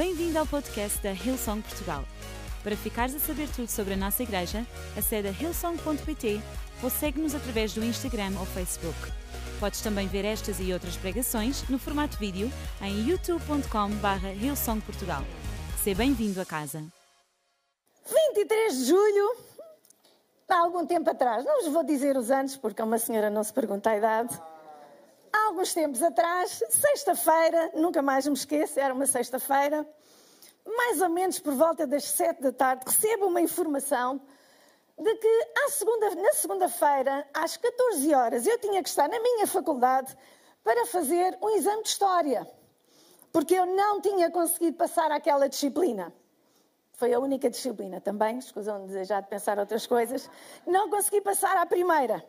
Bem-vindo ao podcast da Hillsong Portugal. Para ficares a saber tudo sobre a nossa igreja, acede a hillsong.pt ou segue-nos através do Instagram ou Facebook. Podes também ver estas e outras pregações no formato vídeo em youtube.com.br hillsongportugal. Seja bem-vindo a casa. 23 de julho, há algum tempo atrás, não vos vou dizer os anos porque uma senhora não se pergunta a idade. Alguns tempos atrás, sexta-feira, nunca mais me esqueço, era uma sexta-feira, mais ou menos por volta das sete da tarde, recebo uma informação de que segunda, na segunda-feira, às 14 horas, eu tinha que estar na minha faculdade para fazer um exame de História, porque eu não tinha conseguido passar aquela disciplina. Foi a única disciplina também, escusam de desejar de pensar outras coisas. Não consegui passar à primeira.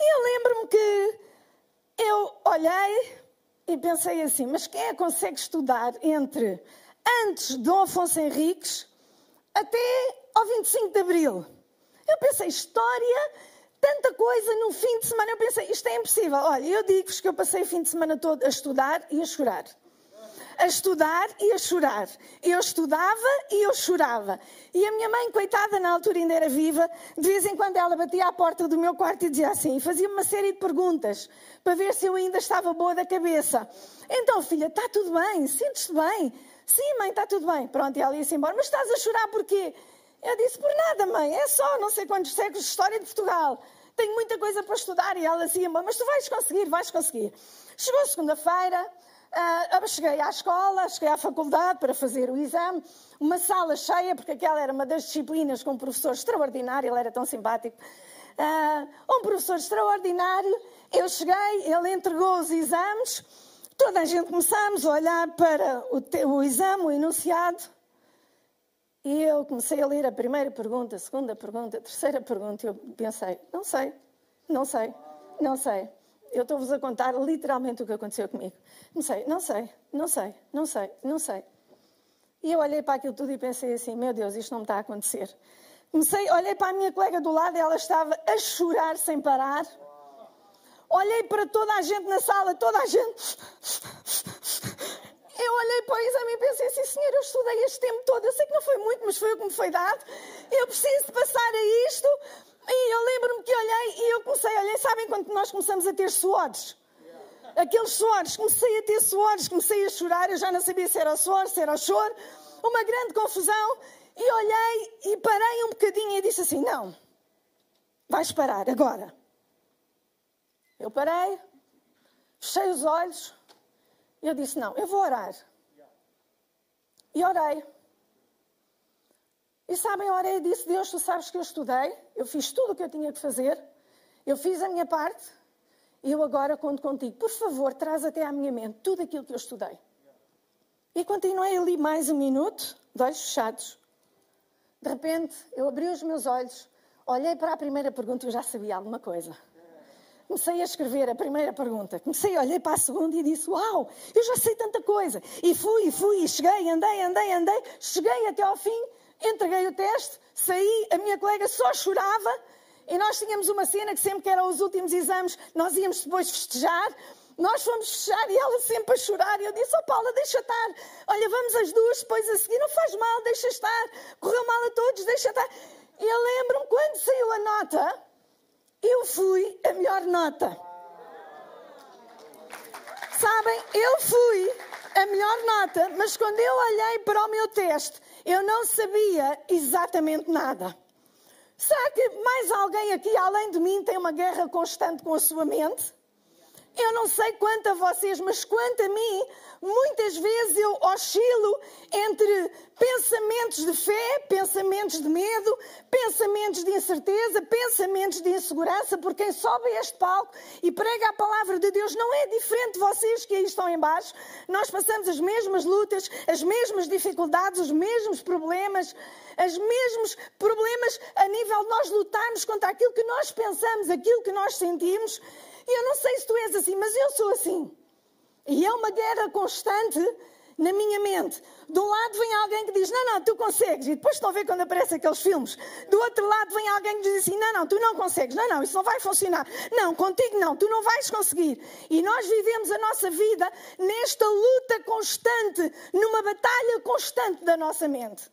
E eu lembro-me que eu olhei e pensei assim: mas quem é que consegue estudar entre antes de Dom Afonso Henriques até ao 25 de Abril? Eu pensei: história, tanta coisa num fim de semana. Eu pensei: isto é impossível. Olha, eu digo-vos que eu passei o fim de semana todo a estudar e a chorar a estudar e a chorar. Eu estudava e eu chorava. E a minha mãe, coitada, na altura ainda era viva, de vez em quando ela batia à porta do meu quarto e dizia assim, fazia uma série de perguntas para ver se eu ainda estava boa da cabeça. Então, filha, está tudo bem? Sentes-te bem? Sim, mãe, está tudo bem. Pronto, e ela ia-se embora. Mas estás a chorar porquê? Eu disse, por nada, mãe, é só não sei quantos séculos de história de Portugal. Tenho muita coisa para estudar. E ela dizia, mas tu vais conseguir, vais conseguir. Chegou segunda-feira, Uh, cheguei à escola, cheguei à faculdade para fazer o exame, uma sala cheia, porque aquela era uma das disciplinas com um professor extraordinário, ele era tão simpático. Uh, um professor extraordinário, eu cheguei, ele entregou os exames, toda a gente começámos a olhar para o, o exame, o enunciado, e eu comecei a ler a primeira pergunta, a segunda pergunta, a terceira pergunta, e eu pensei, não sei, não sei, não sei. Eu estou-vos a contar literalmente o que aconteceu comigo. Não sei, não sei, não sei, não sei, não sei. E eu olhei para aquilo tudo e pensei assim: meu Deus, isto não me está a acontecer. Comecei, olhei para a minha colega do lado e ela estava a chorar sem parar. Olhei para toda a gente na sala, toda a gente. Eu olhei para o exame e pensei assim: Senhor, eu estudei este tempo todo. Eu sei que não foi muito, mas foi o que me foi dado. Eu preciso passar a isto. E eu lembro-me que olhei e eu comecei a olhar, sabem quando nós começamos a ter suores? Aqueles suores, comecei a ter suores, comecei a chorar, eu já não sabia se era suor, se era choro, uma grande confusão, e olhei e parei um bocadinho e disse assim: Não, vais parar agora. Eu parei, fechei os olhos, e eu disse: Não, eu vou orar. E orei. E sabem, orei e disse: Deus, tu sabes que eu estudei, eu fiz tudo o que eu tinha que fazer, eu fiz a minha parte, e eu agora conto contigo. Por favor, traz até à minha mente tudo aquilo que eu estudei. E continuei ali mais um minuto, de olhos fechados. De repente, eu abri os meus olhos, olhei para a primeira pergunta e eu já sabia alguma coisa. Comecei a escrever a primeira pergunta. Comecei, olhei para a segunda e disse: Uau, eu já sei tanta coisa. E fui, fui, e cheguei, andei, andei, andei. Cheguei até ao fim entreguei o teste, saí, a minha colega só chorava e nós tínhamos uma cena que sempre que eram os últimos exames, nós íamos depois festejar. Nós fomos fechar e ela sempre a chorar. E eu disse: Oh, Paula, deixa estar. Olha, vamos as duas depois a seguir. Não faz mal, deixa estar. Correu mal a todos, deixa estar. E eu lembro-me quando saiu a nota, eu fui a melhor nota. Sabem, eu fui a melhor nota, mas quando eu olhei para o meu teste, eu não sabia exatamente nada. Será que mais alguém aqui, além de mim, tem uma guerra constante com a sua mente? Eu não sei quanto a vocês, mas quanto a mim, muitas vezes eu oscilo entre pensamentos de fé, pensamentos de medo, pensamentos de incerteza, pensamentos de insegurança, porque quem sobe a este palco e prega a palavra de Deus não é diferente de vocês que aí estão embaixo. Nós passamos as mesmas lutas, as mesmas dificuldades, os mesmos problemas, os mesmos problemas a nível de nós lutarmos contra aquilo que nós pensamos, aquilo que nós sentimos. E eu não sei se tu és assim, mas eu sou assim. E é uma guerra constante na minha mente. De um lado vem alguém que diz, não, não, tu consegues. E depois estão a ver quando aparecem aqueles filmes. Do outro lado vem alguém que diz assim, não, não, tu não consegues. Não, não, isso não vai funcionar. Não, contigo não, tu não vais conseguir. E nós vivemos a nossa vida nesta luta constante, numa batalha constante da nossa mente.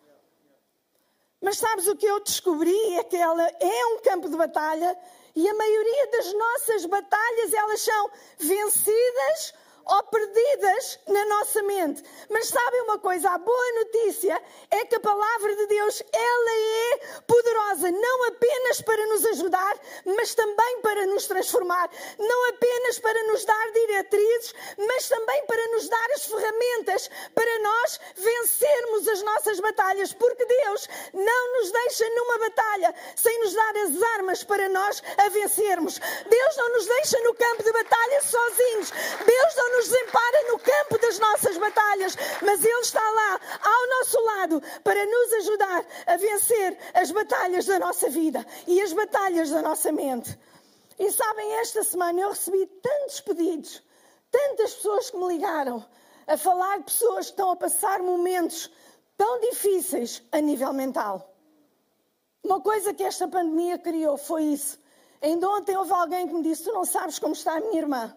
Mas sabes o que eu descobri? É que ela é um campo de batalha e a maioria das nossas batalhas elas são vencidas ou perdidas na nossa mente. Mas sabem uma coisa? A boa notícia é que a palavra de Deus, ela é poderosa, não apenas para nos ajudar, mas também para nos transformar. Não apenas para nos dar diretrizes, mas também para nos dar as ferramentas para nós vencermos as nossas batalhas. Porque Deus não nos deixa numa batalha sem nos dar as armas para nós a vencermos. Deus não nos deixa no campo de batalha sozinhos. Deus não nos empara no campo das nossas batalhas, mas Ele está lá, ao nosso lado, para nos ajudar a vencer as batalhas da nossa vida e as batalhas da nossa mente. E sabem, esta semana eu recebi tantos pedidos, tantas pessoas que me ligaram a falar de pessoas que estão a passar momentos tão difíceis a nível mental. Uma coisa que esta pandemia criou foi isso. Ainda ontem houve alguém que me disse: Tu não sabes como está a minha irmã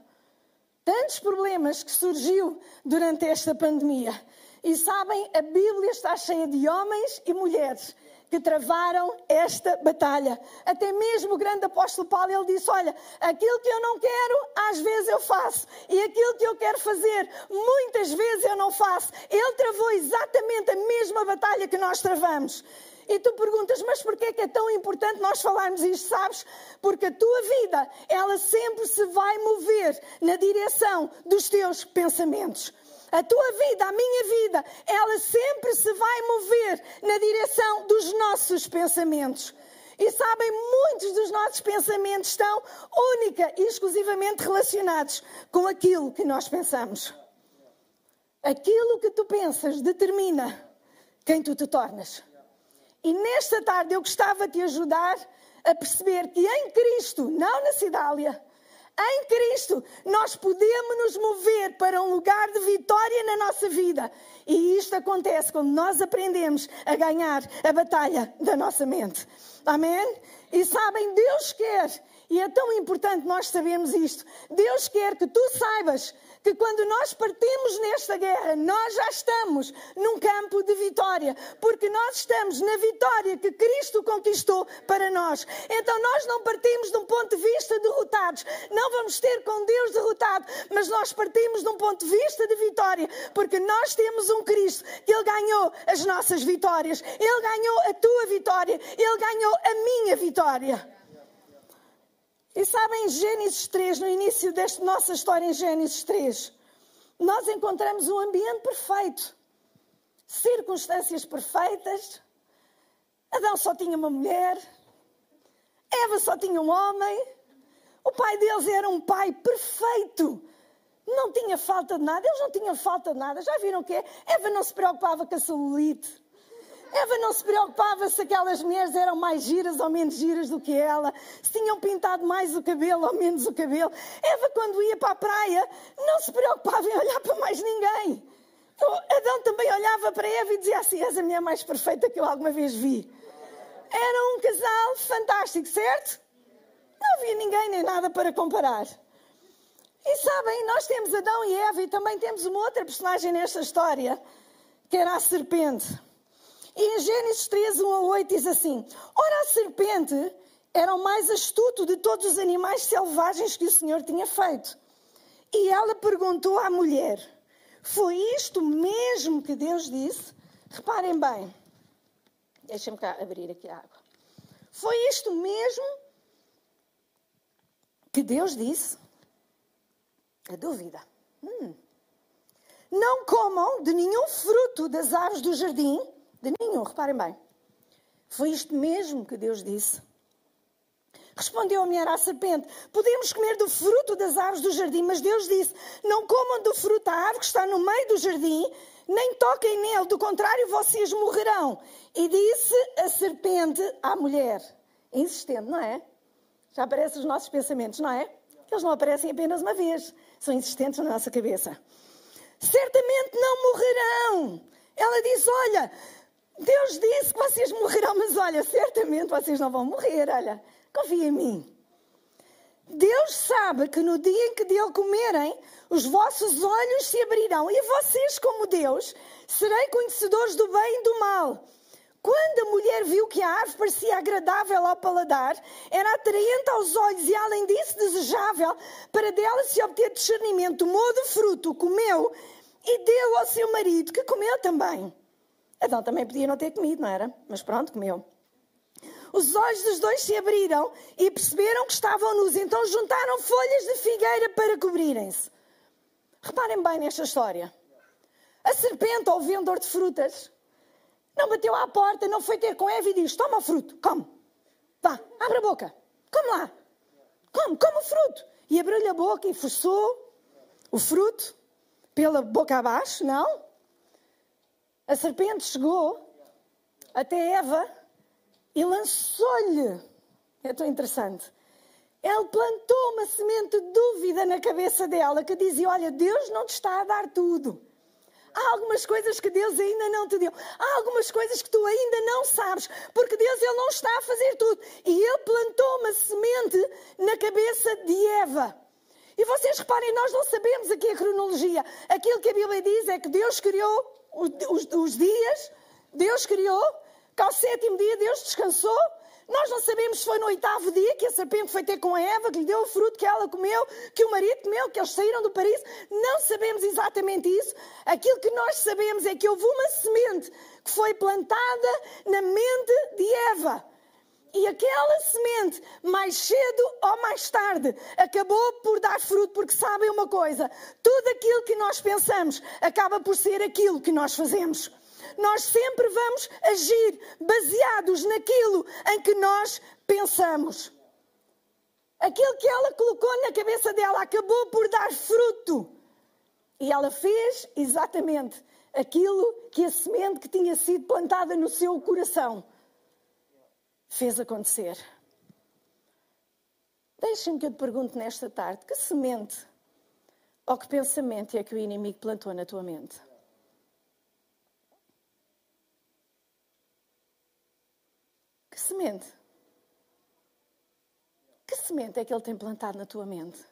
tantos problemas que surgiu durante esta pandemia. E sabem, a Bíblia está cheia de homens e mulheres que travaram esta batalha. Até mesmo o grande apóstolo Paulo, ele disse, olha, aquilo que eu não quero, às vezes eu faço. E aquilo que eu quero fazer, muitas vezes eu não faço. Ele travou exatamente a mesma batalha que nós travamos. E tu perguntas, mas porquê é que é tão importante nós falarmos isto, sabes? Porque a tua vida, ela sempre se vai mover na direção dos teus pensamentos. A tua vida, a minha vida, ela sempre se vai mover na direção dos nossos pensamentos. E sabem, muitos dos nossos pensamentos estão única e exclusivamente relacionados com aquilo que nós pensamos. Aquilo que tu pensas determina quem tu te tornas. E nesta tarde eu gostava de te ajudar a perceber que em Cristo, não na Cidália, em Cristo, nós podemos nos mover para um lugar de vitória na nossa vida. E isto acontece quando nós aprendemos a ganhar a batalha da nossa mente. Amém? E sabem, Deus quer, e é tão importante nós sabermos isto, Deus quer que tu saibas que quando nós partimos nesta guerra, nós já estamos num campo de vitória, porque nós estamos na vitória que Cristo conquistou para nós. Então nós não partimos de um ponto de vista derrotados, não vamos ter com Deus derrotado, mas nós partimos de um ponto de vista de vitória, porque nós temos um Cristo que Ele ganhou as nossas vitórias, Ele ganhou a tua vitória, Ele ganhou a minha vitória. E sabem, Gênesis 3, no início desta nossa história em Gênesis 3, nós encontramos um ambiente perfeito, circunstâncias perfeitas. Adão só tinha uma mulher, Eva só tinha um homem, o pai deles era um pai perfeito. Não tinha falta de nada, eles não tinham falta de nada. Já viram o que é? Eva não se preocupava com a celulite. Eva não se preocupava se aquelas mulheres eram mais giras ou menos giras do que ela, se tinham pintado mais o cabelo ou menos o cabelo. Eva, quando ia para a praia, não se preocupava em olhar para mais ninguém. Então, Adão também olhava para Eva e dizia assim: És a mulher mais perfeita que eu alguma vez vi. Era um casal fantástico, certo? Não havia ninguém nem nada para comparar. E sabem, nós temos Adão e Eva e também temos uma outra personagem nesta história, que era a serpente. Em Gênesis 3, 1 a 8 diz assim: Ora, a serpente era o mais astuto de todos os animais selvagens que o Senhor tinha feito. E ela perguntou à mulher: Foi isto mesmo que Deus disse? Reparem bem. Deixem-me cá abrir aqui a água. Foi isto mesmo que Deus disse? A dúvida. Hum. Não comam de nenhum fruto das árvores do jardim de nenhum, reparem bem. Foi isto mesmo que Deus disse. Respondeu a mulher à serpente: Podemos comer do fruto das árvores do jardim, mas Deus disse: Não comam do fruto da árvore que está no meio do jardim, nem toquem nele, do contrário, vocês morrerão. E disse a serpente à mulher, insistente, não é? Já aparecem os nossos pensamentos, não é? Eles não aparecem apenas uma vez, são insistentes na nossa cabeça. certamente não morrerão. Ela diz: Olha, Deus disse que vocês morrerão, mas olha, certamente vocês não vão morrer. Olha, confia em mim. Deus sabe que no dia em que dele comerem, os vossos olhos se abrirão e vocês, como Deus, serei conhecedores do bem e do mal. Quando a mulher viu que a árvore parecia agradável ao paladar, era atraente aos olhos e, além disso, desejável, para dela se obter discernimento, tomou do fruto, comeu e deu ao seu marido, que comeu também. Então também podia não ter comido, não era? Mas pronto, comeu. Os olhos dos dois se abriram e perceberam que estavam nus, então juntaram folhas de figueira para cobrirem-se. Reparem bem nesta história. A serpente, ou o vendedor de frutas, não bateu à porta, não foi ter com Eva e disse: Toma o fruto, come. Vá, abre a boca, come lá. Come, come o fruto. E abriu-lhe a boca e forçou o fruto pela boca abaixo, não? A serpente chegou até Eva e lançou-lhe. É tão interessante. Ele plantou uma semente de dúvida na cabeça dela que dizia: Olha, Deus não te está a dar tudo. Há algumas coisas que Deus ainda não te deu. Há algumas coisas que tu ainda não sabes, porque Deus ele não está a fazer tudo. E ele plantou uma semente na cabeça de Eva. E vocês reparem, nós não sabemos aqui a cronologia. Aquilo que a Bíblia diz é que Deus criou os, os, os dias, Deus criou, que ao sétimo dia Deus descansou. Nós não sabemos se foi no oitavo dia que a serpente foi ter com a Eva, que lhe deu o fruto que ela comeu, que o marido comeu, que eles saíram do paraíso. Não sabemos exatamente isso. Aquilo que nós sabemos é que houve uma semente que foi plantada na mente de Eva. E aquela semente, mais cedo ou mais tarde, acabou por dar fruto, porque sabem uma coisa: tudo aquilo que nós pensamos acaba por ser aquilo que nós fazemos. Nós sempre vamos agir baseados naquilo em que nós pensamos. Aquilo que ela colocou na cabeça dela acabou por dar fruto. E ela fez exatamente aquilo que a semente que tinha sido plantada no seu coração fez acontecer. Deixem-me que eu te pergunte nesta tarde: que semente ou que pensamento é que o inimigo plantou na tua mente? Que semente? Que semente é que ele tem plantado na tua mente?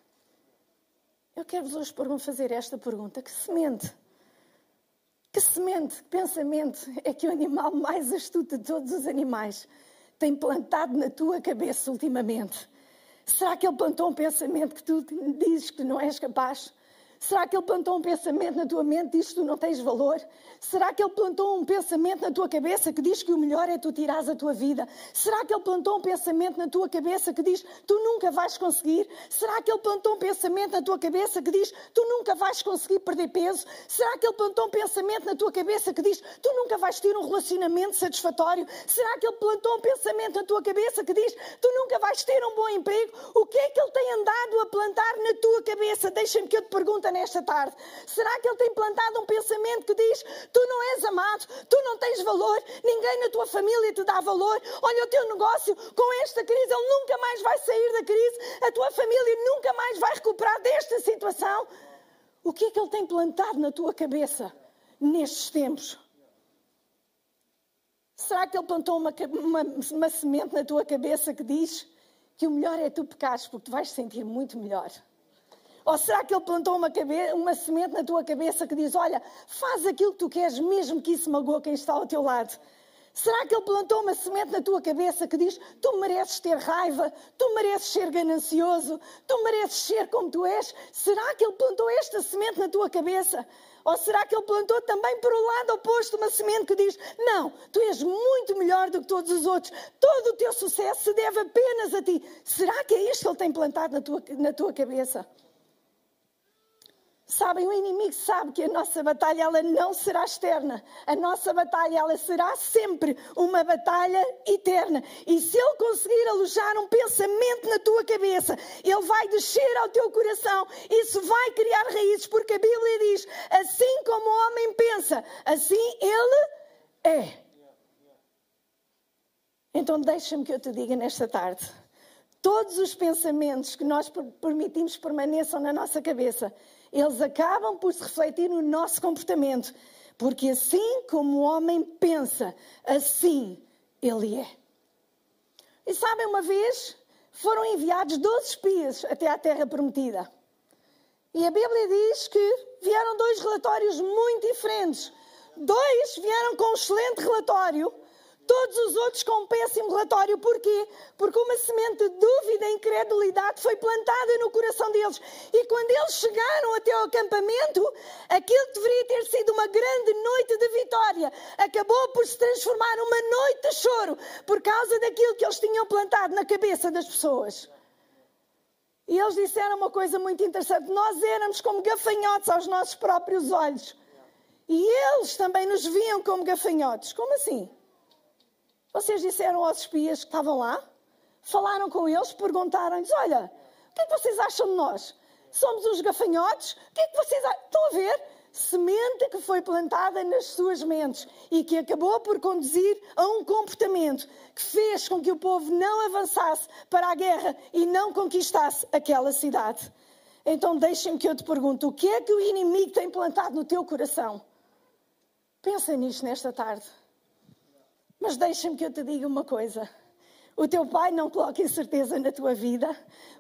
Eu quero-vos hoje fazer esta pergunta: que semente? Que semente, que pensamento é que o animal mais astuto de todos os animais tem plantado na tua cabeça ultimamente? Será que ele plantou um pensamento que tu dizes que não és capaz? Será que ele plantou um pensamento na tua mente que diz que tu não tens valor? Será que ele plantou um pensamento na tua cabeça que diz que o melhor é tu tirares a tua vida? Será que ele plantou um pensamento na tua cabeça que diz tu nunca vais conseguir? Será que ele plantou um pensamento na tua cabeça que diz tu nunca vais conseguir perder peso? Será que ele plantou um pensamento na tua cabeça que diz tu nunca vais ter um relacionamento satisfatório? Será que ele plantou um pensamento na tua cabeça que diz tu nunca vais ter um bom emprego? O que é que ele tem andado a plantar na tua cabeça? Deixa-me que eu te pergunte nesta tarde? Será que ele tem plantado um pensamento que diz: Tu não és amado, tu não tens valor, ninguém na tua família te dá valor? Olha o teu negócio, com esta crise, ele nunca mais vai sair da crise, a tua família nunca mais vai recuperar desta situação. O que é que ele tem plantado na tua cabeça nestes tempos? Será que ele plantou uma, uma, uma semente na tua cabeça que diz que o melhor é tu pecares porque tu vais sentir muito melhor? Ou será que ele plantou uma, uma semente na tua cabeça que diz: Olha, faz aquilo que tu queres, mesmo que isso magoe quem está ao teu lado? Será que ele plantou uma semente na tua cabeça que diz: Tu mereces ter raiva, tu mereces ser ganancioso, tu mereces ser como tu és? Será que ele plantou esta semente na tua cabeça? Ou será que ele plantou também por um lado oposto uma semente que diz: Não, tu és muito melhor do que todos os outros, todo o teu sucesso se deve apenas a ti? Será que é isto que ele tem plantado na tua, na tua cabeça? Sabem, o inimigo sabe que a nossa batalha ela não será externa. A nossa batalha ela será sempre uma batalha eterna. E se ele conseguir alojar um pensamento na tua cabeça, ele vai descer ao teu coração. Isso vai criar raízes, porque a Bíblia diz: assim como o homem pensa, assim ele é. Então deixa-me que eu te diga nesta tarde. Todos os pensamentos que nós permitimos permaneçam na nossa cabeça, eles acabam por se refletir no nosso comportamento. Porque assim como o homem pensa, assim ele é. E sabem, uma vez foram enviados 12 espias até à Terra Prometida. E a Bíblia diz que vieram dois relatórios muito diferentes. Dois vieram com um excelente relatório Todos os outros com um péssimo relatório. Porquê? Porque uma semente de dúvida e incredulidade foi plantada no coração deles. E quando eles chegaram até ao acampamento, aquilo deveria ter sido uma grande noite de vitória acabou por se transformar numa noite de choro por causa daquilo que eles tinham plantado na cabeça das pessoas. E eles disseram uma coisa muito interessante: nós éramos como gafanhotos aos nossos próprios olhos. E eles também nos viam como gafanhotos. Como assim? Vocês disseram aos espias que estavam lá? Falaram com eles, perguntaram-lhes: Olha, o que é que vocês acham de nós? Somos uns gafanhotos? O que é que vocês acham? Estão a ver? Semente que foi plantada nas suas mentes e que acabou por conduzir a um comportamento que fez com que o povo não avançasse para a guerra e não conquistasse aquela cidade. Então deixem-me que eu te pergunte: o que é que o inimigo tem plantado no teu coração? Pensa nisto nesta tarde. Mas deixa-me que eu te diga uma coisa. O teu pai não coloca incerteza na tua vida.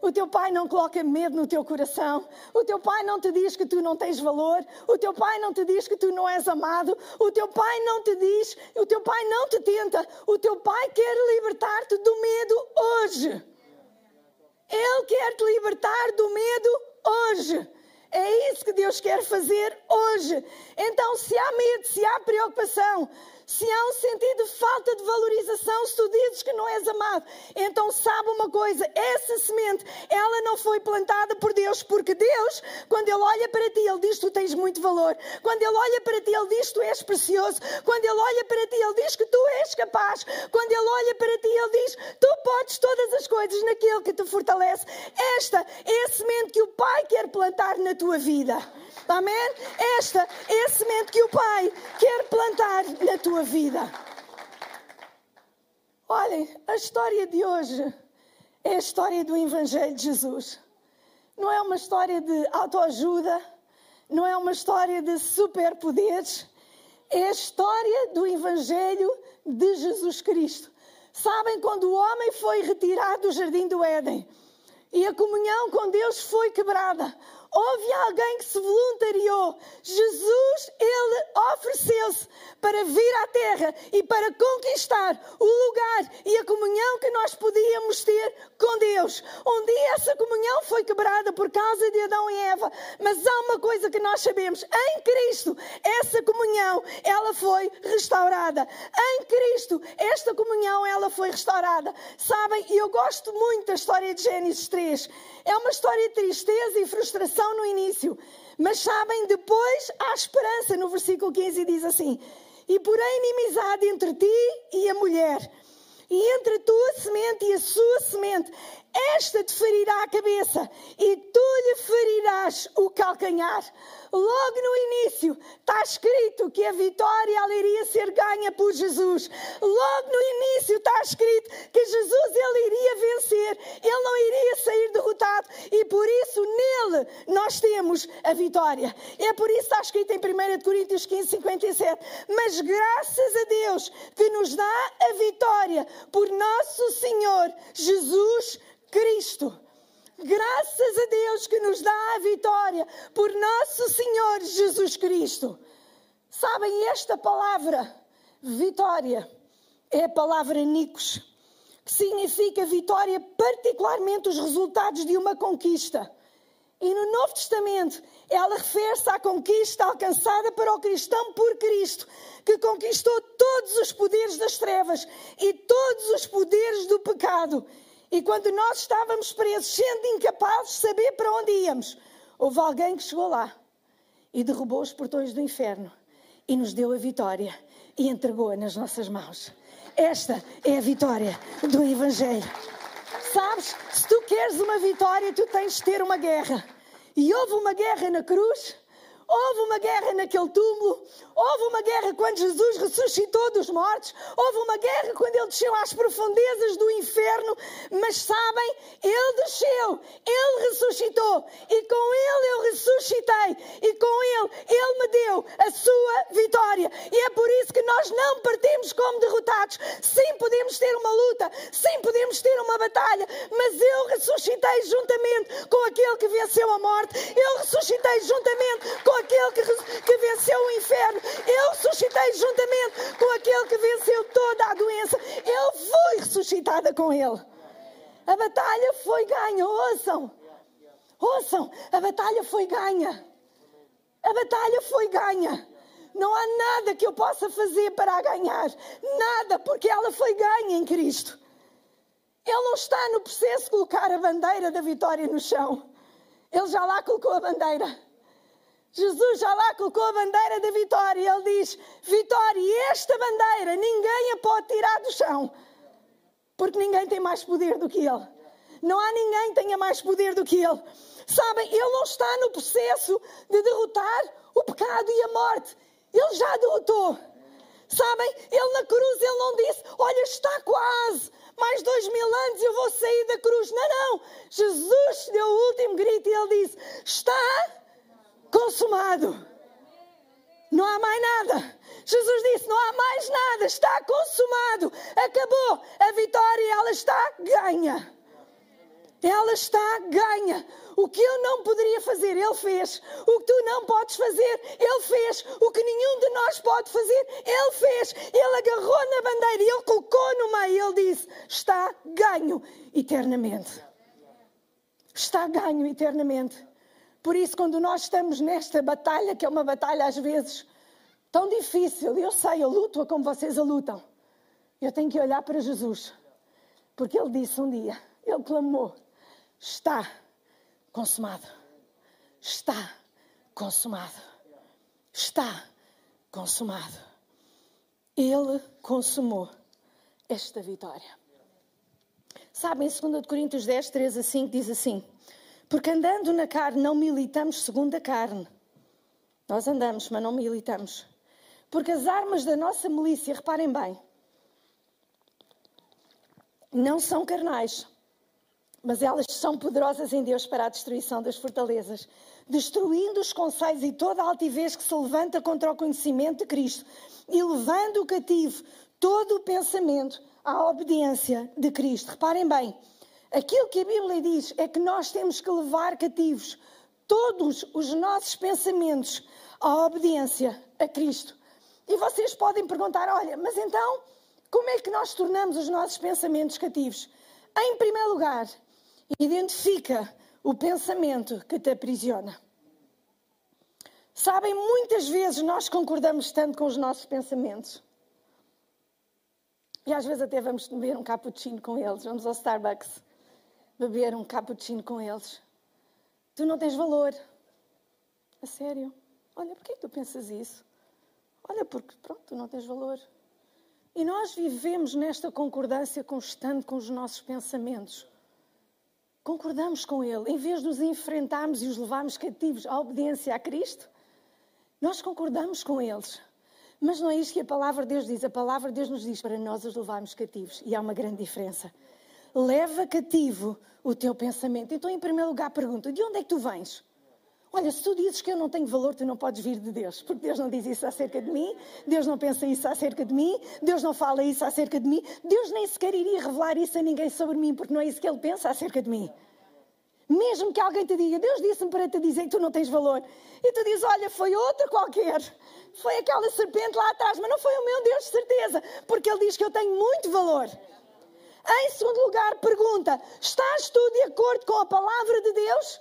O teu pai não coloca medo no teu coração. O teu pai não te diz que tu não tens valor. O teu pai não te diz que tu não és amado. O teu pai não te diz, o teu pai não te tenta. O teu pai quer libertar-te do medo hoje. Ele quer te libertar do medo hoje. É isso que Deus quer fazer hoje. Então, se há medo, se há preocupação, se há um sentido de falta de valorização, se tu dizes que não és amado, então sabe uma coisa: essa semente, ela não foi plantada por Deus, porque Deus, quando Ele olha para ti, Ele diz tu tens muito valor. Quando Ele olha para ti, Ele diz tu és precioso. Quando Ele olha para ti, Ele diz que tu és capaz. Quando Ele olha para ti, Ele diz: tu podes todas as coisas naquele que te fortalece. Esta é a semente que o Pai quer plantar na tua vida. Amém? Esta é a semente que o Pai quer plantar na tua vida. Olhem, a história de hoje é a história do Evangelho de Jesus. Não é uma história de autoajuda, não é uma história de superpoderes, é a história do Evangelho de Jesus Cristo. Sabem quando o homem foi retirado do jardim do Éden e a comunhão com Deus foi quebrada, houve alguém que se voluntariou. Jesus, ele ofereceu-se para vir à terra e para conquistar o lugar e a comunhão que nós podíamos ter com Deus. Um dia essa comunhão foi quebrada por causa de Adão e Eva, mas há uma coisa que nós sabemos: em Cristo, essa comunhão, ela foi restaurada. Em Cristo, esta comunhão, ela foi restaurada. Sabem, eu gosto muito da história de Gênesis 3. É uma história de tristeza e frustração no início. Mas sabem, depois há esperança. No versículo 15 diz assim: E porém inimizade entre ti e a mulher, e entre a tua semente e a sua semente, esta te ferirá a cabeça, e tu lhe ferirás o calcanhar. Logo no início está escrito que a vitória ela iria ser ganha por Jesus. Logo no início está escrito que Jesus ele iria vencer, ele não iria sair derrotado e por isso nele nós temos a vitória. É por isso que está escrito em 1 Coríntios 15, 57. Mas graças a Deus que nos dá a vitória por nosso Senhor Jesus Cristo. Graças a Deus que nos dá a vitória por nosso Senhor Jesus Cristo. Sabem, esta palavra, vitória, é a palavra Nicos, que significa vitória, particularmente os resultados de uma conquista. E no Novo Testamento, ela refere-se à conquista alcançada para o cristão por Cristo, que conquistou todos os poderes das trevas e todos os poderes do pecado e quando nós estávamos presos, sendo incapazes de saber para onde íamos, houve alguém que chegou lá e derrubou os portões do inferno e nos deu a vitória e entregou-a nas nossas mãos. Esta é a vitória do Evangelho. Sabes, se tu queres uma vitória, tu tens de ter uma guerra. E houve uma guerra na cruz, Houve uma guerra naquele túmulo, houve uma guerra quando Jesus ressuscitou dos mortos, houve uma guerra quando ele desceu às profundezas do inferno, mas sabem, ele desceu, ele ressuscitou. E com ele eu ressuscitei. E com ele ele me deu a sua vitória. E é por isso que nós não partimos como derrotados. Sim, podemos ter uma luta, sim, podemos ter uma batalha, mas eu ressuscitei juntamente com aquele que venceu a morte, eu ressuscitei juntamente com aquele que, que venceu o inferno. Eu ressuscitei juntamente com aquele que venceu toda a doença. Eu fui ressuscitada com ele. A batalha foi ganha, ouçam. Ouçam, a batalha foi ganha. A batalha foi ganha. Não há nada que eu possa fazer para a ganhar. Nada, porque ela foi ganha em Cristo. Ele não está no processo de colocar a bandeira da vitória no chão. Ele já lá colocou a bandeira. Jesus já lá colocou a bandeira da vitória e ele diz: Vitória, esta bandeira ninguém a pode tirar do chão, porque ninguém tem mais poder do que ele. Não há ninguém que tenha mais poder do que ele. Sabem, ele não está no processo de derrotar o pecado e a morte. Ele já derrotou. Sabem, ele na cruz ele não disse: Olha, está quase, mais dois mil anos eu vou sair da cruz. Não, não. Jesus deu o último grito e ele disse: Está consumado. Não há mais nada. Jesus disse: não há mais nada, está consumado, acabou. A vitória, ela está ganha. Ela está ganha. O que eu não poderia fazer, Ele fez. O que tu não podes fazer, Ele fez. O que nenhum de nós pode fazer, Ele fez. Ele agarrou na bandeira e Ele colocou no meio. Ele disse: Está ganho eternamente. Está ganho eternamente. Por isso, quando nós estamos nesta batalha, que é uma batalha às vezes tão difícil, eu sei, eu luto como vocês a lutam, eu tenho que olhar para Jesus. Porque ele disse um dia, ele clamou: Está consumado. Está consumado. Está consumado. Ele consumou esta vitória. Sabem, em 2 Coríntios 10, 3 a 5, diz assim: porque andando na carne não militamos segundo a carne. Nós andamos, mas não militamos. Porque as armas da nossa milícia, reparem bem, não são carnais, mas elas são poderosas em Deus para a destruição das fortalezas, destruindo os conceitos e toda a altivez que se levanta contra o conhecimento de Cristo e levando o cativo todo o pensamento à obediência de Cristo. Reparem bem, Aquilo que a Bíblia diz é que nós temos que levar cativos todos os nossos pensamentos à obediência a Cristo. E vocês podem perguntar: olha, mas então, como é que nós tornamos os nossos pensamentos cativos? Em primeiro lugar, identifica o pensamento que te aprisiona. Sabem, muitas vezes nós concordamos tanto com os nossos pensamentos. E às vezes até vamos beber um cappuccino com eles, vamos ao Starbucks beber um cappuccino com eles. Tu não tens valor. A sério. Olha, porquê tu pensas isso? Olha, porque pronto, tu não tens valor. E nós vivemos nesta concordância constante com os nossos pensamentos. Concordamos com Ele. Em vez de os enfrentarmos e os levarmos cativos à obediência a Cristo, nós concordamos com eles. Mas não é isto que a palavra de Deus diz. A palavra de Deus nos diz para nós os levarmos cativos. E há uma grande diferença leva cativo o teu pensamento. Então, em primeiro lugar, pergunta: de onde é que tu vens? Olha, se tu dizes que eu não tenho valor, tu não podes vir de Deus, porque Deus não diz isso acerca de mim, Deus não pensa isso acerca de mim, Deus não fala isso acerca de mim, Deus nem sequer iria revelar isso a ninguém sobre mim, porque não é isso que Ele pensa acerca de mim. Mesmo que alguém te diga, Deus disse-me para te dizer que tu não tens valor, e tu dizes, olha, foi outra qualquer, foi aquela serpente lá atrás, mas não foi o meu Deus, de certeza, porque Ele diz que eu tenho muito valor. Em segundo lugar, pergunta: estás tu de acordo com a palavra de Deus?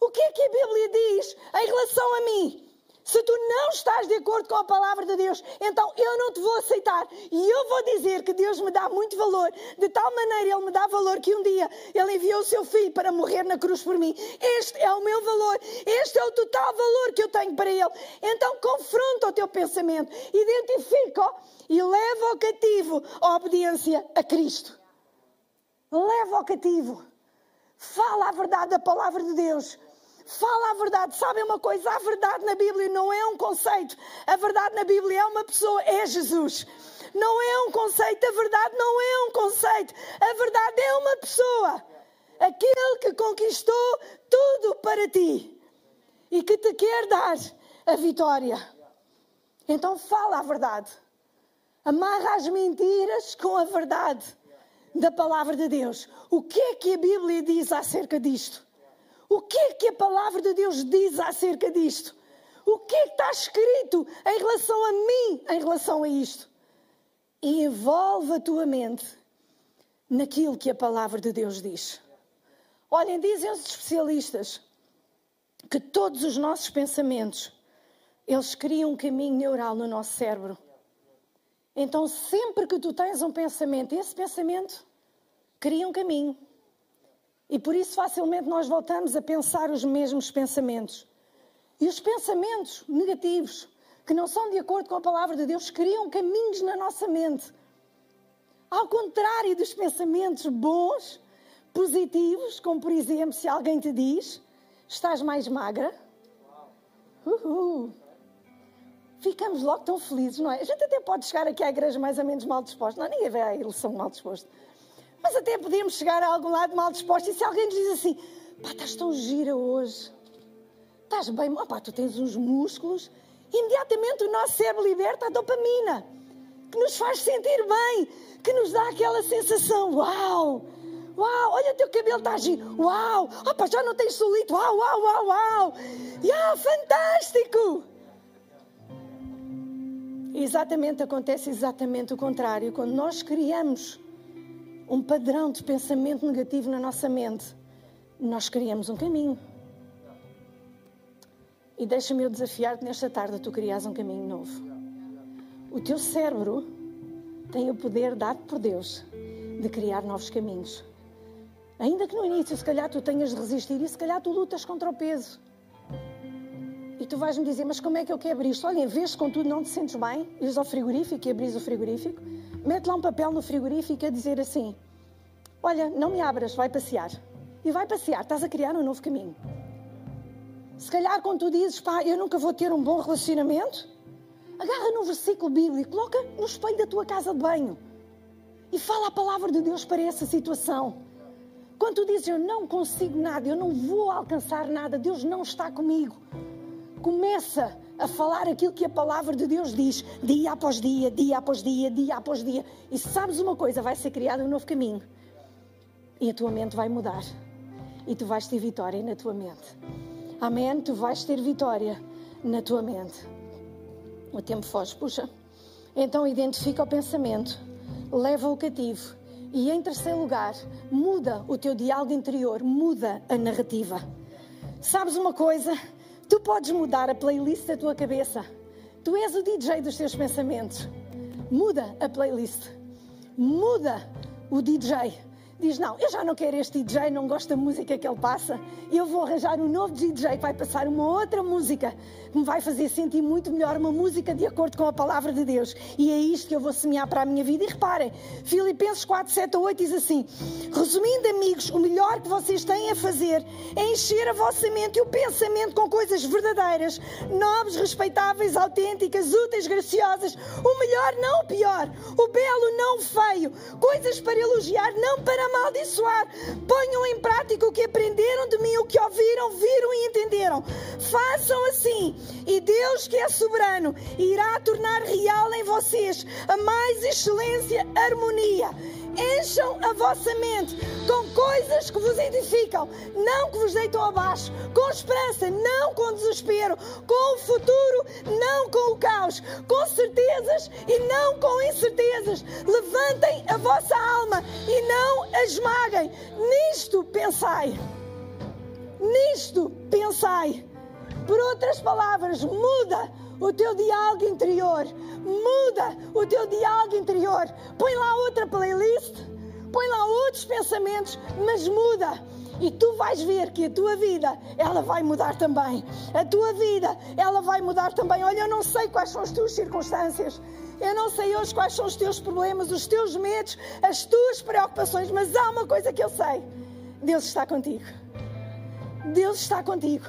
O que é que a Bíblia diz em relação a mim? Se tu não estás de acordo com a palavra de Deus, então eu não te vou aceitar. E eu vou dizer que Deus me dá muito valor. De tal maneira, Ele me dá valor que um dia Ele enviou o seu filho para morrer na cruz por mim. Este é o meu valor. Este é o total valor que eu tenho para Ele. Então confronta o teu pensamento, identifica-o e leva ao cativo a obediência a Cristo leva ao cativo. Fala a verdade da palavra de Deus. Fala a verdade. Sabem uma coisa? A verdade na Bíblia não é um conceito. A verdade na Bíblia é uma pessoa, é Jesus. Não é um conceito. A verdade não é um conceito. A verdade é uma pessoa. Aquele que conquistou tudo para ti e que te quer dar a vitória. Então fala a verdade. Amarra as mentiras com a verdade da palavra de Deus. O que é que a Bíblia diz acerca disto? O que é que a palavra de Deus diz acerca disto? O que é que está escrito em relação a mim, em relação a isto? E envolve a tua mente naquilo que a palavra de Deus diz. Olhem, dizem os especialistas que todos os nossos pensamentos, eles criam um caminho neural no nosso cérebro. Então, sempre que tu tens um pensamento, esse pensamento cria um caminho. E por isso facilmente nós voltamos a pensar os mesmos pensamentos. E os pensamentos negativos, que não são de acordo com a palavra de Deus, criam caminhos na nossa mente. Ao contrário dos pensamentos bons, positivos, como por exemplo, se alguém te diz: estás mais magra. Uhul. Ficamos logo tão felizes, não é? A gente até pode chegar aqui à igreja mais ou menos mal disposto. Não, ninguém vê a eleição mal disposto. Mas até podemos chegar a algum lado mal disposto. E se alguém nos diz assim: pá, estás tão gira hoje, estás bem, oh, pá, tu tens uns músculos, imediatamente o nosso cérebro liberta a dopamina, que nos faz sentir bem, que nos dá aquela sensação: uau, uau, olha o teu cabelo está giro, uau, opa, já não tens solito, uau, uau, uau, uau, yeah, fantástico. Exatamente, acontece exatamente o contrário. Quando nós criamos um padrão de pensamento negativo na nossa mente, nós criamos um caminho. E deixa-me eu desafiar-te nesta tarde tu criares um caminho novo. O teu cérebro tem o poder dado por Deus de criar novos caminhos. Ainda que no início, se calhar, tu tenhas de resistir e se calhar tu lutas contra o peso. E tu vais-me dizer, mas como é que eu quero abrir isto? Olha, em vez contudo não te sentes bem, ires ao frigorífico e abris o frigorífico, mete lá um papel no frigorífico a dizer assim: Olha, não me abras, vai passear. E vai passear, estás a criar um novo caminho. Se calhar, quando tu dizes, pá, eu nunca vou ter um bom relacionamento, agarra num versículo bíblico, coloca no espelho da tua casa de banho e fala a palavra de Deus para essa situação. Quando tu dizes, eu não consigo nada, eu não vou alcançar nada, Deus não está comigo, começa a falar aquilo que a palavra de Deus diz, dia após dia, dia após dia, dia após dia. E sabes uma coisa, vai ser criado um novo caminho. E a tua mente vai mudar. E tu vais ter vitória na tua mente. Amém? Tu vais ter vitória na tua mente. O tempo foge, puxa. Então identifica o pensamento, leva-o cativo e, em terceiro lugar, muda o teu diálogo interior, muda a narrativa. Sabes uma coisa? Tu podes mudar a playlist da tua cabeça. Tu és o DJ dos teus pensamentos. Muda a playlist. Muda o DJ diz: Não, eu já não quero este DJ, não gosto da música que ele passa, eu vou arranjar um novo DJ que vai passar uma outra música que me vai fazer sentir muito melhor, uma música de acordo com a palavra de Deus. E é isto que eu vou semear para a minha vida. E reparem, Filipenses 4, 7 a 8 diz assim: Resumindo, amigos, o melhor que vocês têm a fazer é encher a vossa mente e o pensamento com coisas verdadeiras, nobres, respeitáveis, autênticas, úteis, graciosas. O melhor, não o pior. O belo, não o feio. Coisas para elogiar, não para amaldiçoar. Ponham em prática o que aprenderam de mim, o que ouviram, viram e entenderam. Façam assim, e Deus, que é soberano, irá tornar real em vocês a mais excelência, harmonia. Encham a vossa mente com coisas que vos edificam, não que vos deitam abaixo, com esperança, não com desespero, com o futuro, não com o caos, com certezas e não com incertezas. Levantem a vossa alma e não a esmaguem. Nisto pensai. Nisto pensai. Por outras palavras, muda o teu diálogo interior. Muda o teu diálogo interior. Põe lá outra playlist, põe lá outros pensamentos, mas muda. E tu vais ver que a tua vida, ela vai mudar também. A tua vida, ela vai mudar também. Olha, eu não sei quais são as tuas circunstâncias. Eu não sei hoje quais são os teus problemas, os teus medos, as tuas preocupações, mas há uma coisa que eu sei: Deus está contigo. Deus está contigo.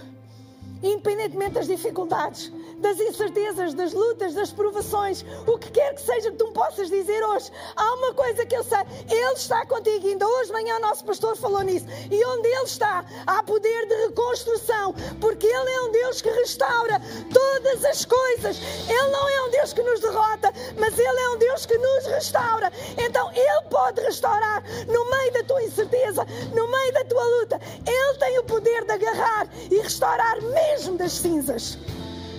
Independentemente das dificuldades, das incertezas, das lutas, das provações, o que quer que seja que tu me possas dizer hoje, há uma coisa que eu sei, Ele está contigo. Ainda hoje de manhã o nosso pastor falou nisso. E onde Ele está, há poder de reconstrução, porque Ele é um Deus que restaura todas as coisas. Ele não é um Deus que nos derrota, mas Ele é um Deus que nos restaura. Então Ele pode restaurar no meio da tua incerteza, no meio da tua luta. Ele tem o poder de agarrar e restaurar mesmo das cinzas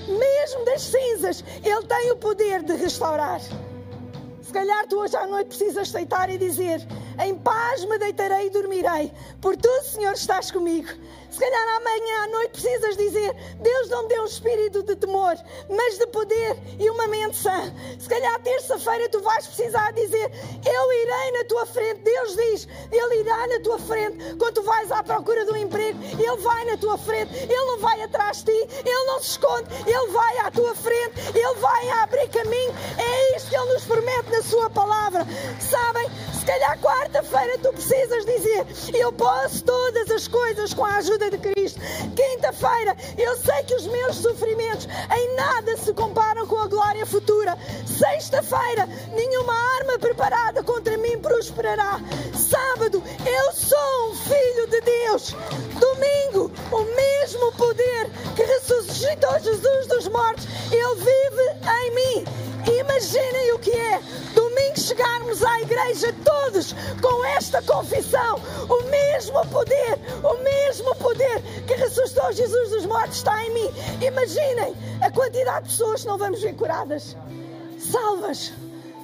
mesmo das cinzas, Ele tem o poder de restaurar. Se calhar tu hoje à noite precisas aceitar e dizer: Em paz me deitarei e dormirei, por tu, Senhor, estás comigo. Se calhar amanhã à noite precisas dizer: Deus não me deu um espírito de temor, mas de poder e uma mente sã. Se calhar terça-feira tu vais precisar dizer: Eu irei na tua frente. Deus diz: Ele irá na tua frente. Quando tu vais à procura do emprego, Ele vai na tua frente. Ele não vai atrás de ti, Ele não se esconde, Ele vai à tua frente, Ele vai abrir caminho. É isto que Ele nos promete na Sua palavra. Sabem? Se calhar quarta-feira tu precisas dizer: Eu posso todas as coisas com a ajuda de Cristo. Quinta-feira, eu sei que os meus sofrimentos em nada se comparam com a glória futura. Sexta-feira, nenhuma arma preparada contra mim prosperará. Sábado, eu sou um filho de Deus. Domingo, o mesmo poder que ressuscitou Jesus dos mortos, ele vive em mim. Imaginem o que é domingo chegarmos à igreja todos com esta confissão. O mesmo poder, o mesmo poder que ressuscitou Jesus dos mortos está em mim. Imaginem a quantidade de pessoas que não vamos ver curadas, salvas,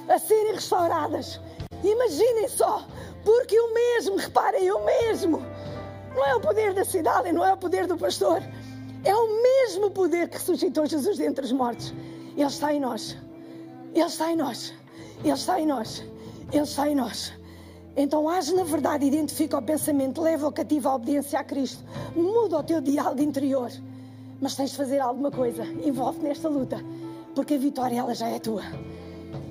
a serem restauradas. Imaginem só, porque o mesmo, reparem, o mesmo. Não é o poder da cidade, não é o poder do pastor. É o mesmo poder que ressuscitou Jesus dentre os mortos. Ele está em nós. Ele está em nós. Ele está em nós. Ele está em nós. Então age na verdade, identifica o pensamento, leva o cativo à obediência a Cristo, muda o teu diálogo interior. Mas tens de fazer alguma coisa, envolve nesta luta, porque a vitória ela já é tua.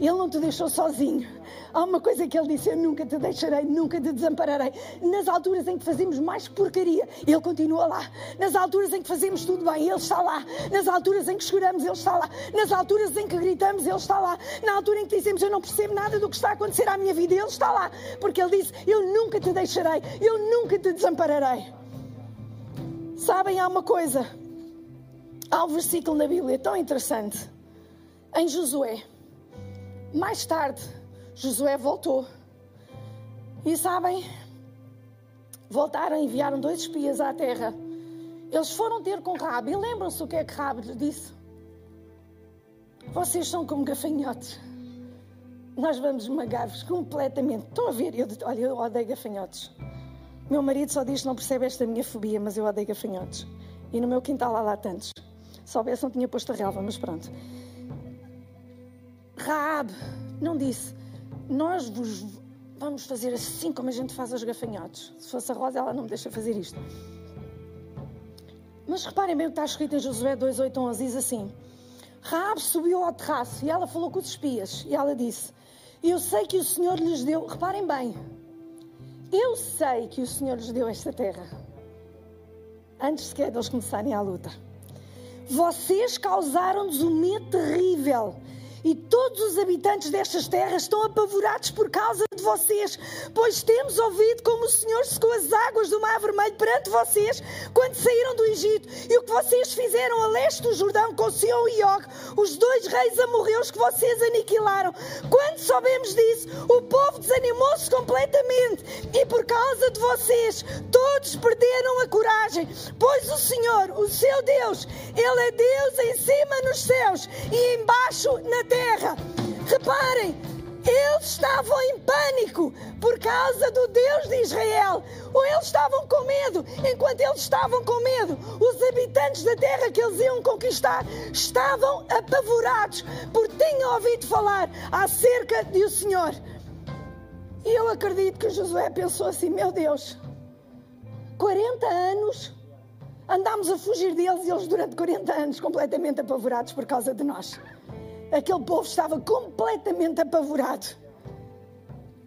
Ele não te deixou sozinho. Há uma coisa que ele disse: Eu nunca te deixarei, nunca te desampararei. Nas alturas em que fazemos mais porcaria, ele continua lá. Nas alturas em que fazemos tudo bem, ele está lá. Nas alturas em que choramos, ele está lá. Nas alturas em que gritamos, ele está lá. Na altura em que dizemos: Eu não percebo nada do que está a acontecer à minha vida, ele está lá. Porque ele disse: Eu nunca te deixarei, eu nunca te desampararei. Sabem, há uma coisa. Há um versículo na Bíblia tão interessante. Em Josué. Mais tarde, Josué voltou. E sabem, voltaram e enviaram dois espias à terra. Eles foram ter com Rabi. E lembram-se o que é que Rabi lhe disse? Vocês são como gafanhotos. Nós vamos esmagar-vos completamente. Estão a ver? Eu, olha, eu odeio gafanhotos. Meu marido só diz que não percebe esta minha fobia, mas eu odeio gafanhotos. E no meu quintal há lá tantos. Se soubesse, não tinha posto a relva, mas pronto. Raab não disse, nós vos vamos fazer assim como a gente faz aos gafanhotos. Se fosse a Rosa, ela não me deixa fazer isto. Mas reparem bem o que está escrito em Josué 2, 8, 11, diz assim, Raab subiu ao terraço e ela falou com os espias e ela disse, eu sei que o Senhor lhes deu, reparem bem, eu sei que o Senhor lhes deu esta terra. Antes sequer de eles começarem a luta. Vocês causaram-nos um medo terrível e todos os habitantes destas terras estão apavorados por causa de vocês, pois temos ouvido como o Senhor secou as águas do Mar Vermelho perante vocês quando saíram do Egito e o que vocês fizeram a leste do Jordão com Sion e Og, os dois reis amorreus que vocês aniquilaram. Quando soubemos disso, o povo desanimou-se completamente e por causa de vocês, todos perderam a coragem, pois o Senhor, o seu Deus, Ele é Deus em cima nos céus e embaixo na terra. Reparem, eles estavam em pânico por causa do Deus de Israel. Ou eles estavam com medo. Enquanto eles estavam com medo, os habitantes da terra que eles iam conquistar estavam apavorados porque tinham ouvido falar acerca de o Senhor. E eu acredito que Josué pensou assim: meu Deus, 40 anos andámos a fugir deles e eles durante 40 anos completamente apavorados por causa de nós. Aquele povo estava completamente apavorado.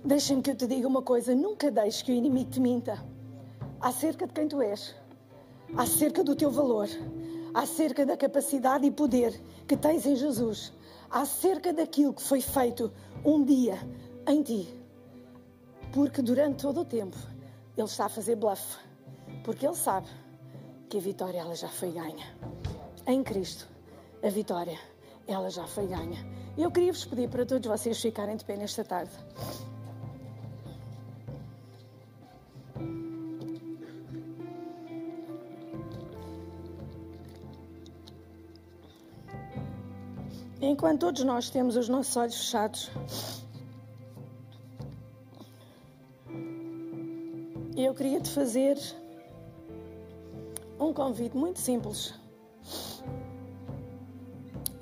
Deixa-me que eu te diga uma coisa: nunca deixes que o inimigo te minta acerca de quem tu és, acerca do teu valor, acerca da capacidade e poder que tens em Jesus, acerca daquilo que foi feito um dia em ti. Porque durante todo o tempo ele está a fazer bluff, porque ele sabe que a vitória ela já foi ganha. Em Cristo, a vitória ela já foi ganha. Eu queria vos pedir para todos vocês ficarem de pé nesta tarde. Enquanto todos nós temos os nossos olhos fechados, eu queria te fazer um convite muito simples.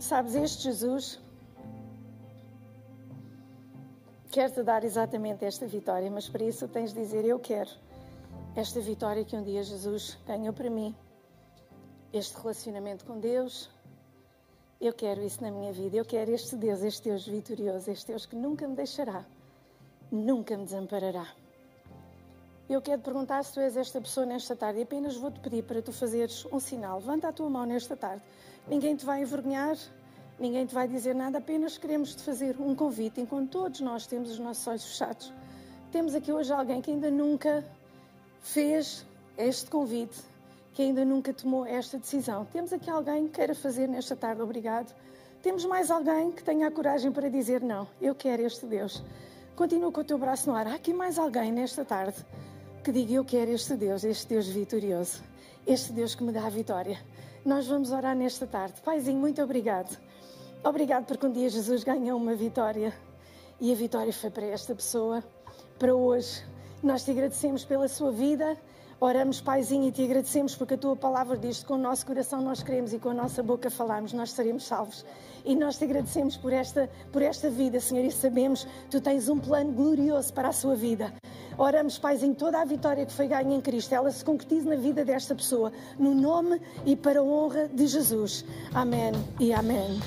Sabes, este Jesus quer te dar exatamente esta vitória, mas para isso tens de dizer: Eu quero esta vitória que um dia Jesus ganhou para mim, este relacionamento com Deus. Eu quero isso na minha vida. Eu quero este Deus, este Deus vitorioso, este Deus que nunca me deixará, nunca me desamparará. Eu quero perguntar se tu és esta pessoa nesta tarde e apenas vou-te pedir para tu fazeres um sinal. Levanta a tua mão nesta tarde. Ninguém te vai envergonhar, ninguém te vai dizer nada, apenas queremos te fazer um convite enquanto todos nós temos os nossos olhos fechados. Temos aqui hoje alguém que ainda nunca fez este convite, que ainda nunca tomou esta decisão. Temos aqui alguém que queira fazer nesta tarde, obrigado. Temos mais alguém que tenha a coragem para dizer não, eu quero este Deus. Continua com o teu braço no ar. Há aqui mais alguém nesta tarde que diga: Eu quero este Deus, este Deus vitorioso, este Deus que me dá a vitória. Nós vamos orar nesta tarde. Paizinho, muito obrigado. Obrigado porque um dia Jesus ganhou uma vitória e a vitória foi para esta pessoa, para hoje. Nós te agradecemos pela sua vida. Oramos, Paizinho, e te agradecemos porque a tua palavra diz que com o nosso coração nós queremos e com a nossa boca falamos, nós seremos salvos. E nós te agradecemos por esta, por esta vida, Senhor, e sabemos que tu tens um plano glorioso para a sua vida. Oramos, Paizinho, toda a vitória que foi ganha em Cristo, ela se concretize na vida desta pessoa, no nome e para a honra de Jesus. Amém e amém.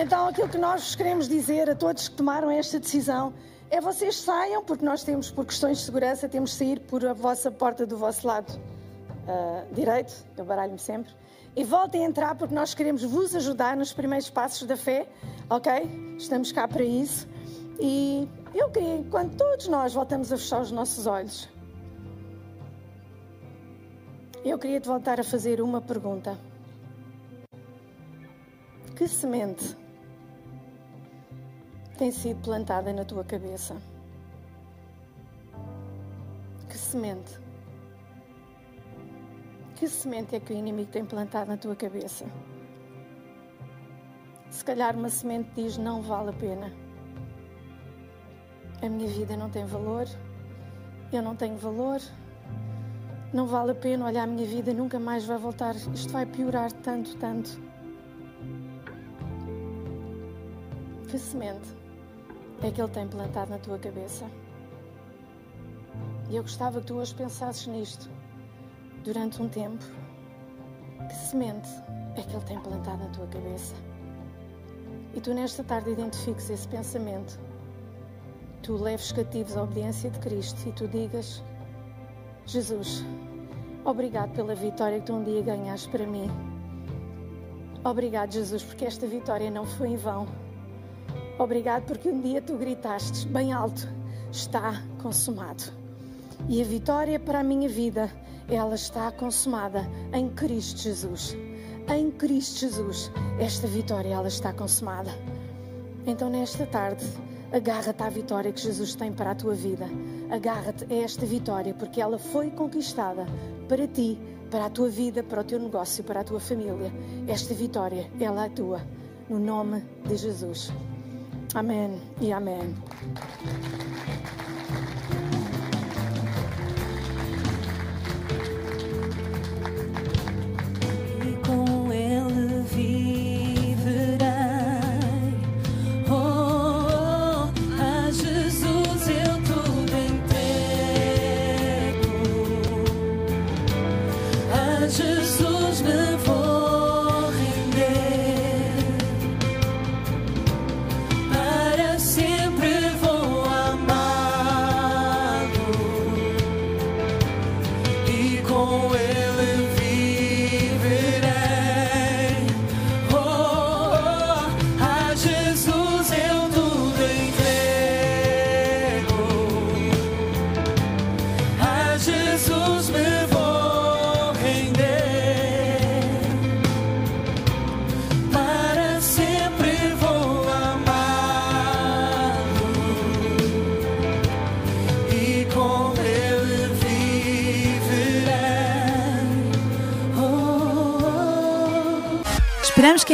Então, aquilo que nós queremos dizer a todos que tomaram esta decisão é vocês saiam, porque nós temos, por questões de segurança, temos de sair por a vossa porta do vosso lado uh, direito, eu baralho-me sempre, e voltem a entrar porque nós queremos vos ajudar nos primeiros passos da fé, ok? Estamos cá para isso. E eu queria, quando todos nós voltamos a fechar os nossos olhos, eu queria te voltar a fazer uma pergunta. Que semente tem sido plantada na tua cabeça? Que semente? Que semente é que o inimigo tem plantado na tua cabeça? Se calhar uma semente diz: Não vale a pena. A minha vida não tem valor. Eu não tenho valor. Não vale a pena. Olha, a minha vida nunca mais vai voltar. Isto vai piorar tanto, tanto. Que semente? é que Ele tem plantado na tua cabeça. E eu gostava que tu hoje pensasses nisto durante um tempo. Que semente é que Ele tem plantado na tua cabeça? E tu, nesta tarde, identifiques esse pensamento. Tu leves cativos à obediência de Cristo e tu digas: Jesus, obrigado pela vitória que tu um dia ganhaste para mim. Obrigado, Jesus, porque esta vitória não foi em vão Obrigado porque um dia tu gritaste bem alto: está consumado. E a vitória para a minha vida, ela está consumada em Cristo Jesus. Em Cristo Jesus, esta vitória ela está consumada. Então nesta tarde, agarra-te à vitória que Jesus tem para a tua vida. Agarra-te a esta vitória porque ela foi conquistada para ti, para a tua vida, para o teu negócio, para a tua família. Esta vitória, ela é tua. No nome de Jesus. Amém e amém.